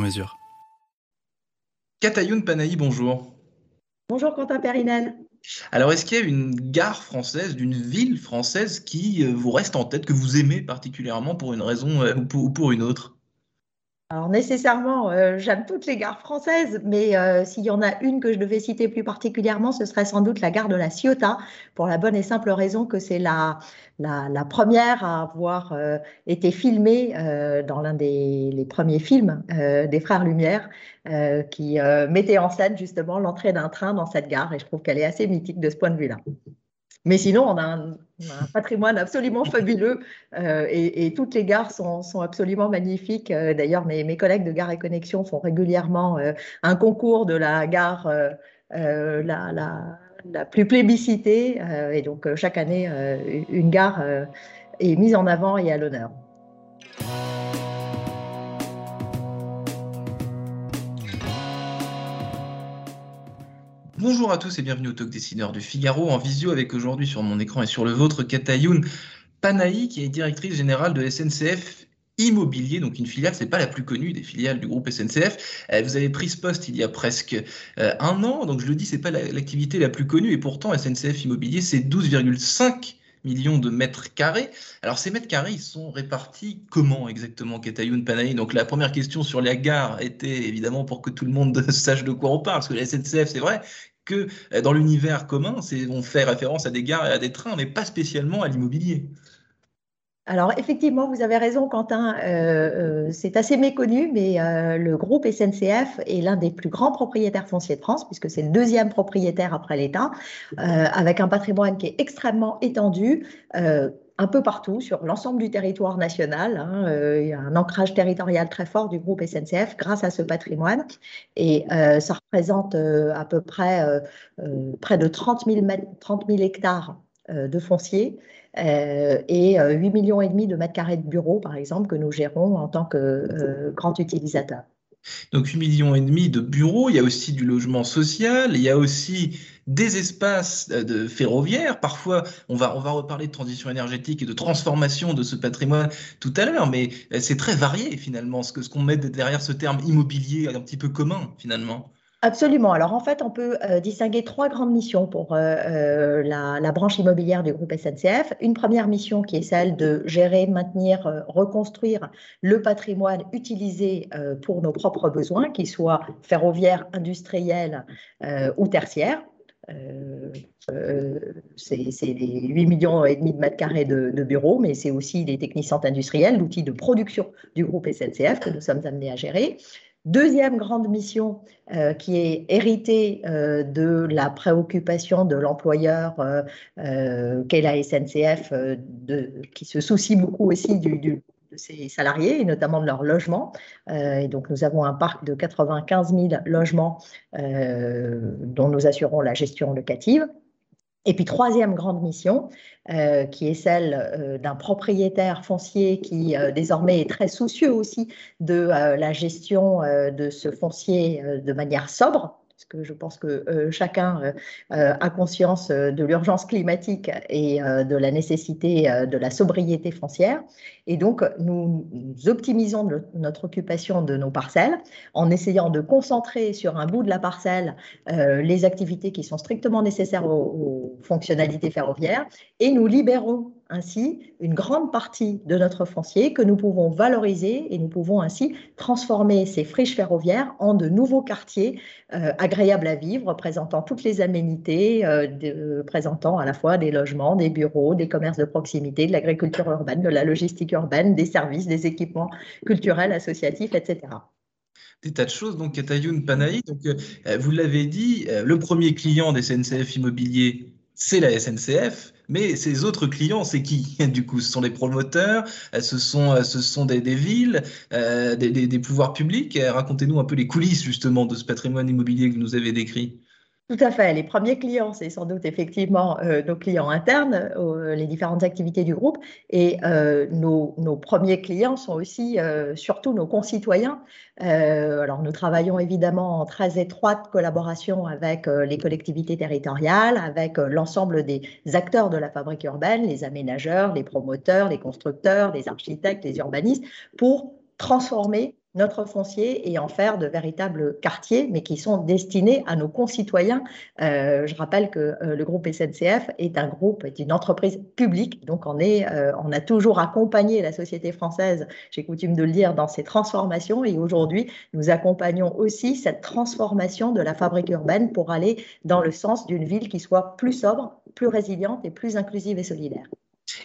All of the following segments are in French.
mesure. Katayoun Panahi, bonjour. Bonjour Quentin Périnel. Alors, est-ce qu'il y a une gare française, d'une ville française qui euh, vous reste en tête, que vous aimez particulièrement pour une raison euh, ou pour, ou pour une autre? Alors nécessairement, euh, j'aime toutes les gares françaises, mais euh, s'il y en a une que je devais citer plus particulièrement, ce serait sans doute la gare de la Ciotat, pour la bonne et simple raison que c'est la, la, première à avoir euh, été filmée dans l'un des les premiers films des Frères Lumière, qui mettait en scène justement l'entrée d'un train dans cette gare, et je trouve qu'elle est assez mythique de ce point de vue-là. Mais sinon, on a un, patrimoine absolument fabuleux euh, et, toutes les gares sont, absolument magnifiques. Euh, D'ailleurs, mes, collègues de Gare et Connexion font régulièrement euh, un concours de la gare la, la, plus plébiscitée. et donc, chaque année, une gare est mise en avant et à l'honneur. Bonjour à tous et bienvenue au Talk Dessineur du Figaro, en visio avec aujourd'hui sur mon écran et sur le vôtre Katayoun Panahi, qui est directrice générale de SNCF Immobilier, donc une filiale, c'est pas la plus connue des filiales du groupe SNCF. Euh, Vous avez pris ce poste il y a presque euh, un an, donc je le dis, c'est pas la- l'activité la plus connue, et pourtant SNCF Immobilier, c'est 12,5 millions de mètres carrés. Alors ces mètres carrés, ils sont répartis comment exactement, Katayoun Panahi? Donc la première question sur la gare était évidemment pour que tout le monde sache de quoi on parle, parce que la SNCF, c'est vrai que euh, dans l'univers commun, on fait référence à des gares et à des trains, mais pas spécialement à l'immobilier. Alors effectivement, vous avez raison, Quentin. euh, euh, c'est assez méconnu, mais euh, le groupe SNCF est l'un des plus grands propriétaires fonciers de France, puisque c'est le deuxième propriétaire après l'État, avec un patrimoine qui est extrêmement étendu. un peu partout, sur l'ensemble du territoire national. hein. Il y a un ancrage territorial très fort du groupe SNCF grâce à ce patrimoine. Et ça représente à peu près, près de 30 000, mètres- 30 000 hectares de foncier et euh, 8 millions et demi de mètres carrés de bureaux, par exemple, que nous gérons en tant que euh, grand utilisateur. Donc 8 millions et demi de bureaux, il y a aussi du logement social, il y a aussi des espaces euh, de ferroviaires. Parfois, on va, on va reparler de transition énergétique et de transformation de ce patrimoine tout à l'heure, mais euh, c'est très varié finalement, ce que, ce qu'on met derrière ce terme immobilier un petit peu commun finalement. Absolument. Alors en fait, on peut euh, distinguer trois grandes missions pour euh, euh, la, branche immobilière du groupe SNCF. Une première mission qui est celle de gérer, maintenir, reconstruire le patrimoine utilisé pour nos propres besoins, qu'ils soient ferroviaires, industriels ou tertiaires. C'est les 8 millions et demi de mètres carrés de, de bureaux, mais c'est aussi les technicentres industriels, l'outil de production du groupe SNCF que nous sommes amenés à gérer. Deuxième grande mission euh, qui est héritée euh, de la préoccupation de l'employeur euh, qu'est la SNCF, qui se soucie beaucoup aussi de ses salariés et notamment de leur logement. Et donc nous avons un parc de 95 000 logements dont nous assurons la gestion locative. Et puis troisième grande mission, euh, qui est celle euh, d'un propriétaire foncier qui euh, désormais est très soucieux aussi de la gestion de ce foncier de manière sobre. Parce que je pense que euh, chacun euh, euh, a conscience de l'urgence climatique et de la nécessité de la sobriété foncière. Et donc, nous, optimisons notre occupation de nos parcelles en essayant de concentrer sur un bout de la parcelle les activités qui sont strictement nécessaires aux, aux fonctionnalités ferroviaires et nous libérons ainsi une grande partie de notre foncier que nous pouvons valoriser et nous pouvons ainsi transformer ces friches ferroviaires en de nouveaux quartiers euh, agréables à vivre, présentant toutes les aménités, euh, présentant à la fois des logements, des bureaux, des commerces de proximité, de l'agriculture urbaine, de la logistique urbaine, des services, des équipements culturels, associatifs, etc. des tas de choses. Donc, Katayoun Panahi, euh, vous l'avez dit, le premier client des SNCF Immobilier, c'est la SNCF, mais ces autres clients, c'est qui? Du coup, ce sont les promoteurs, ce sont, ce sont des, villes, des, des, pouvoirs publics. Racontez-nous un peu les coulisses justement de ce patrimoine immobilier que vous nous avez décrit. Tout à fait. Les premiers clients, c'est sans doute effectivement euh, nos clients internes, euh, les différentes activités du groupe. Et euh, nos, premiers clients sont aussi surtout nos concitoyens. alors nous travaillons évidemment en très étroite collaboration avec les collectivités territoriales, avec l'ensemble des acteurs de la fabrique urbaine, les aménageurs, les promoteurs, les constructeurs, les architectes, les urbanistes, pour transformer notre foncier et en faire de véritables quartiers, mais qui sont destinés à nos concitoyens. Euh, je rappelle que euh, le groupe SNCF est un groupe, est une entreprise publique, donc on, est, euh, on a toujours accompagné la société française, j'ai coutume de le dire, dans ses transformations, et aujourd'hui, nous accompagnons aussi cette transformation de la fabrique urbaine pour aller dans le sens d'une ville qui soit plus sobre, plus résiliente et plus inclusive et solidaire.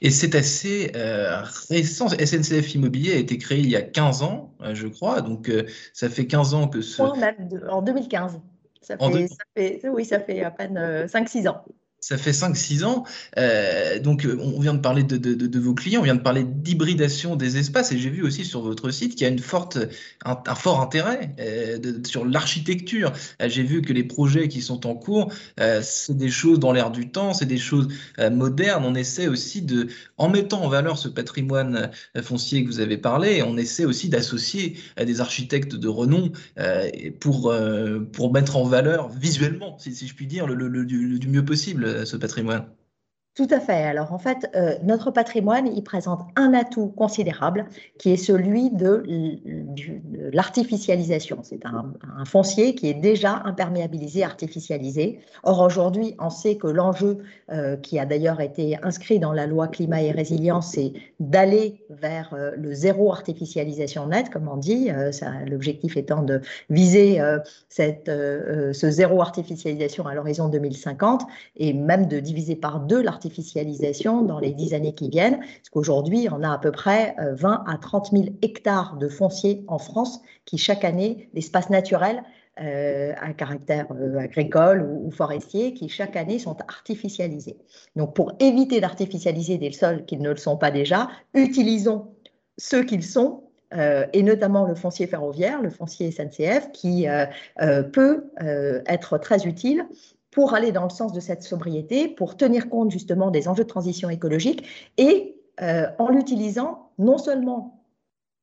Et c'est assez euh, récent. SNCF Immobilier a été créé il y a 15 ans, euh, je crois. Donc, euh, ça fait 15 ans que ce. En 2015. Ça fait, ça fait, oui, ça fait à peine 5-6 ans. Ça fait 5-6 ans. Euh, donc, euh, on vient de parler de, vos clients, on vient de parler d'hybridation des espaces. Et j'ai vu aussi sur votre site qu'il y a un, fort intérêt euh, sur l'architecture. j'ai vu que les projets qui sont en cours, c'est des choses dans l'air du temps, c'est des choses modernes. On essaie aussi de, en mettant en valeur ce patrimoine foncier que vous avez parlé, on essaie aussi d'associer des architectes de renom pour, pour mettre en valeur visuellement, si, je puis dire, le, du mieux possible ce patrimoine tout à fait. Alors en fait, euh, notre patrimoine, il présente un atout considérable qui est celui de, l'artificialisation. C'est un, foncier qui est déjà imperméabilisé, artificialisé. Or aujourd'hui, on sait que l'enjeu euh, qui a d'ailleurs été inscrit dans la loi climat et résilience, c'est d'aller vers euh, le zéro artificialisation net, comme on dit. L'objectif étant de viser ce zéro artificialisation à l'horizon 2050 et même de diviser par deux l'artificialisation artificialisation dans les dix années qui viennent, parce qu'aujourd'hui, on a à peu près 20 euh, à 30 000 hectares de foncier en France qui, chaque année, d'espaces naturels euh, à caractère euh, agricole ou, forestier qui chaque année sont artificialisés. Donc pour éviter d'artificialiser des sols qui ne le sont pas déjà, utilisons ceux qu'ils sont. et notamment le foncier ferroviaire, le foncier SNCF, qui peut être très utile pour aller dans le sens de cette sobriété, pour tenir compte justement des enjeux de transition écologique et euh, en l'utilisant, non seulement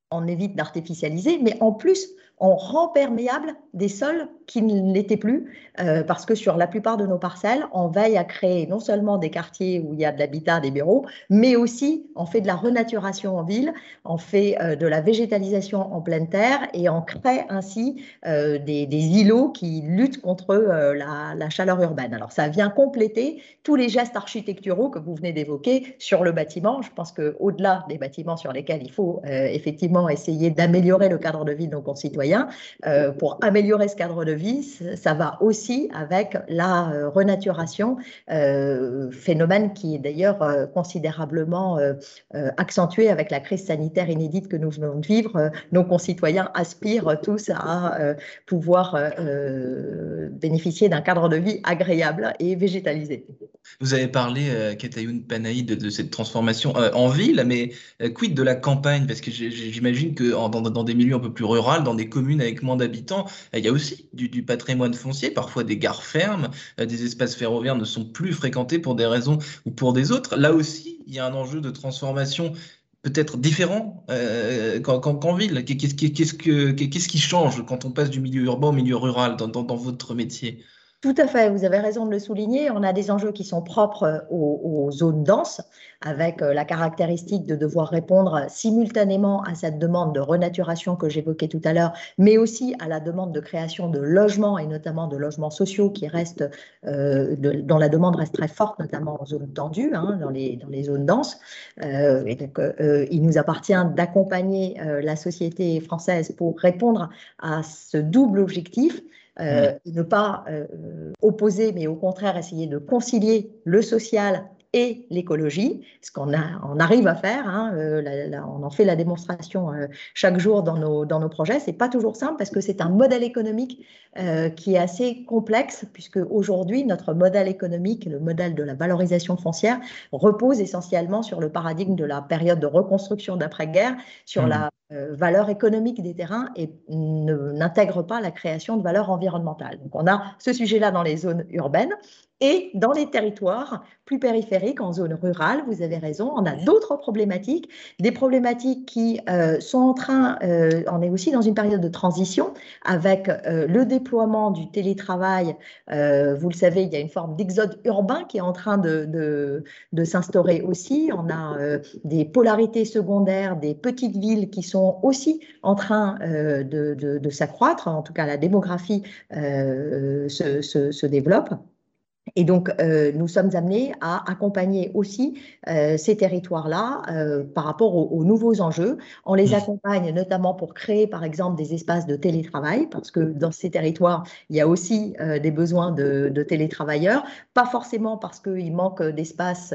on évite d'artificialiser, mais en plus on rend perméable des sols qui ne l'étaient plus, euh, parce que sur la plupart de nos parcelles, on veille à créer non seulement des quartiers où il y a de l'habitat, des bureaux, mais aussi on fait de la renaturation en ville, on fait euh, de la végétalisation en pleine terre et on crée ainsi euh, des, îlots qui luttent contre la, la, chaleur urbaine. Alors ça vient compléter tous les gestes architecturaux que vous venez d'évoquer sur le bâtiment. Je pense qu'au-delà des bâtiments sur lesquels il faut effectivement essayer d'améliorer le cadre de vie de nos concitoyens, euh, pour améliorer ce cadre de vie, ça va aussi avec la euh, renaturation, euh, phénomène qui est d'ailleurs considérablement accentué avec la crise sanitaire inédite que nous venons de vivre. nos concitoyens aspirent tous à pouvoir bénéficier d'un cadre de vie agréable et végétalisé. Vous avez parlé, Katayoun Panaï, de, cette transformation en ville, mais quid de la campagne? Parce que j'imagine que dans, dans, des milieux un peu plus ruraux, dans des communes avec moins d'habitants, euh, il y a aussi du, patrimoine foncier, parfois des gares fermes, euh, des espaces ferroviaires ne sont plus fréquentés pour des raisons ou pour des autres. Là aussi, il y a un enjeu de transformation peut-être différent euh, qu'en ville. Qu'est-ce qui change quand on passe du milieu urbain au milieu rural dans votre métier? Tout à fait, vous avez raison de le souligner. On a des enjeux qui sont propres euh, aux, zones denses, avec euh, la caractéristique de devoir répondre simultanément à cette demande de renaturation que j'évoquais tout à l'heure, mais aussi à la demande de création de logements et notamment de logements sociaux qui restent, euh, dont la demande reste très forte, notamment en zones tendues, hein, dans, les, dans les zones denses. et donc, il nous appartient d'accompagner la société française pour répondre à ce double objectif euh, ne pas euh, opposer, mais au contraire essayer de concilier le social et l'écologie, ce qu'on on arrive à faire. Hein, on en fait la démonstration chaque jour dans nos, dans nos projets. C'est pas toujours simple parce que c'est un modèle économique qui est assez complexe puisque aujourd'hui notre modèle économique, le modèle de la valorisation foncière, repose essentiellement sur le paradigme de la période de reconstruction d'après-guerre, sur mmh. la euh, valeur économique des terrains et n'intègre pas la création de valeur environnementale. Donc on a ce sujet-là dans les zones urbaines et dans les territoires plus périphériques, en zone rurale, vous avez raison, on a d'autres problématiques, des problématiques qui euh, sont en train, euh, on est aussi dans une période de transition avec euh, le déploiement du télétravail. vous le savez, il y a une forme d'exode urbain qui est en train de, de, de s'instaurer aussi. On a des polarités secondaires, des petites villes qui sont aussi en train de, de s'accroître, en tout cas la démographie se, se, se développe. Et donc, euh, nous sommes amenés à accompagner aussi euh, ces territoires-là euh, par rapport aux, nouveaux enjeux. On les mmh. accompagne notamment pour créer, par exemple, des espaces de télétravail, parce que dans ces territoires, il y a aussi des besoins de, de, télétravailleurs, pas forcément parce qu'il manque d'espace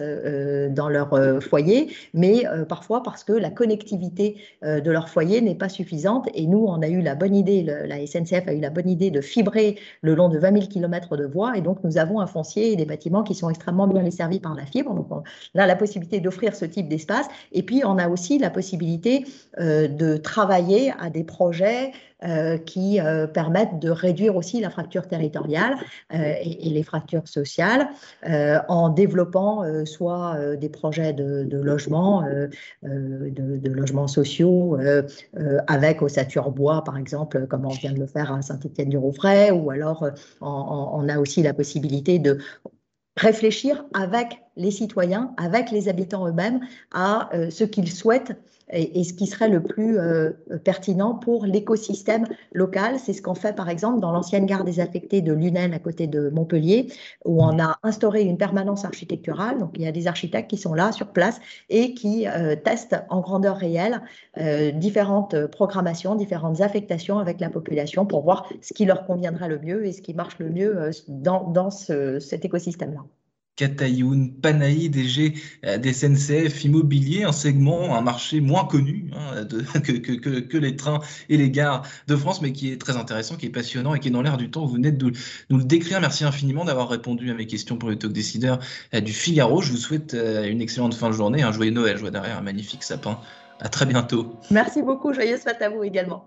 dans leur foyer, mais parfois parce que la connectivité de leur foyer n'est pas suffisante. Et nous, on a eu la bonne idée, la SNCF a eu la bonne idée de fibrer le long de 20 000 km de voies, et donc nous avons un et des bâtiments qui sont extrêmement bien desservis par la fibre. Donc, on a la possibilité d'offrir ce type d'espace. Et puis, on a aussi la possibilité euh, de travailler à des projets euh, qui euh, permettent de réduire aussi la fracture territoriale et, les fractures sociales en développant soit des projets de, logement, de, logements sociaux avec ossature bois, par exemple, comme on vient de le faire à Saint-Étienne-du-Rouvray, ou alors on, a aussi la possibilité de réfléchir avec les citoyens, avec les habitants eux-mêmes, à euh, ce qu'ils souhaitent et, ce qui serait le plus euh, pertinent pour l'écosystème local. C'est ce qu'on fait par exemple dans l'ancienne gare désaffectée de Lunel à côté de Montpellier, où on a instauré une permanence architecturale. Donc il y a des architectes qui sont là sur place et qui euh, testent en grandeur réelle différentes programmations, différentes affectations avec la population pour voir ce qui leur conviendrait le mieux et ce qui marche le mieux dans cet écosystème-là. Katayoun, Panaï, DG euh, des SNCF Immobilier, un segment, un marché moins connu hein, que, les trains et les gares de France, mais qui est très intéressant, qui est passionnant et qui est dans l'air du temps. Vous venez de nous le décrire. Merci infiniment d'avoir répondu à mes questions pour le talk décideur euh, du Figaro. Je vous souhaite euh, une excellente fin de journée, un joyeux Noël. Je vois derrière un magnifique sapin. À très bientôt. Merci beaucoup. Joyeuse fête à vous également.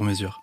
sur mesure.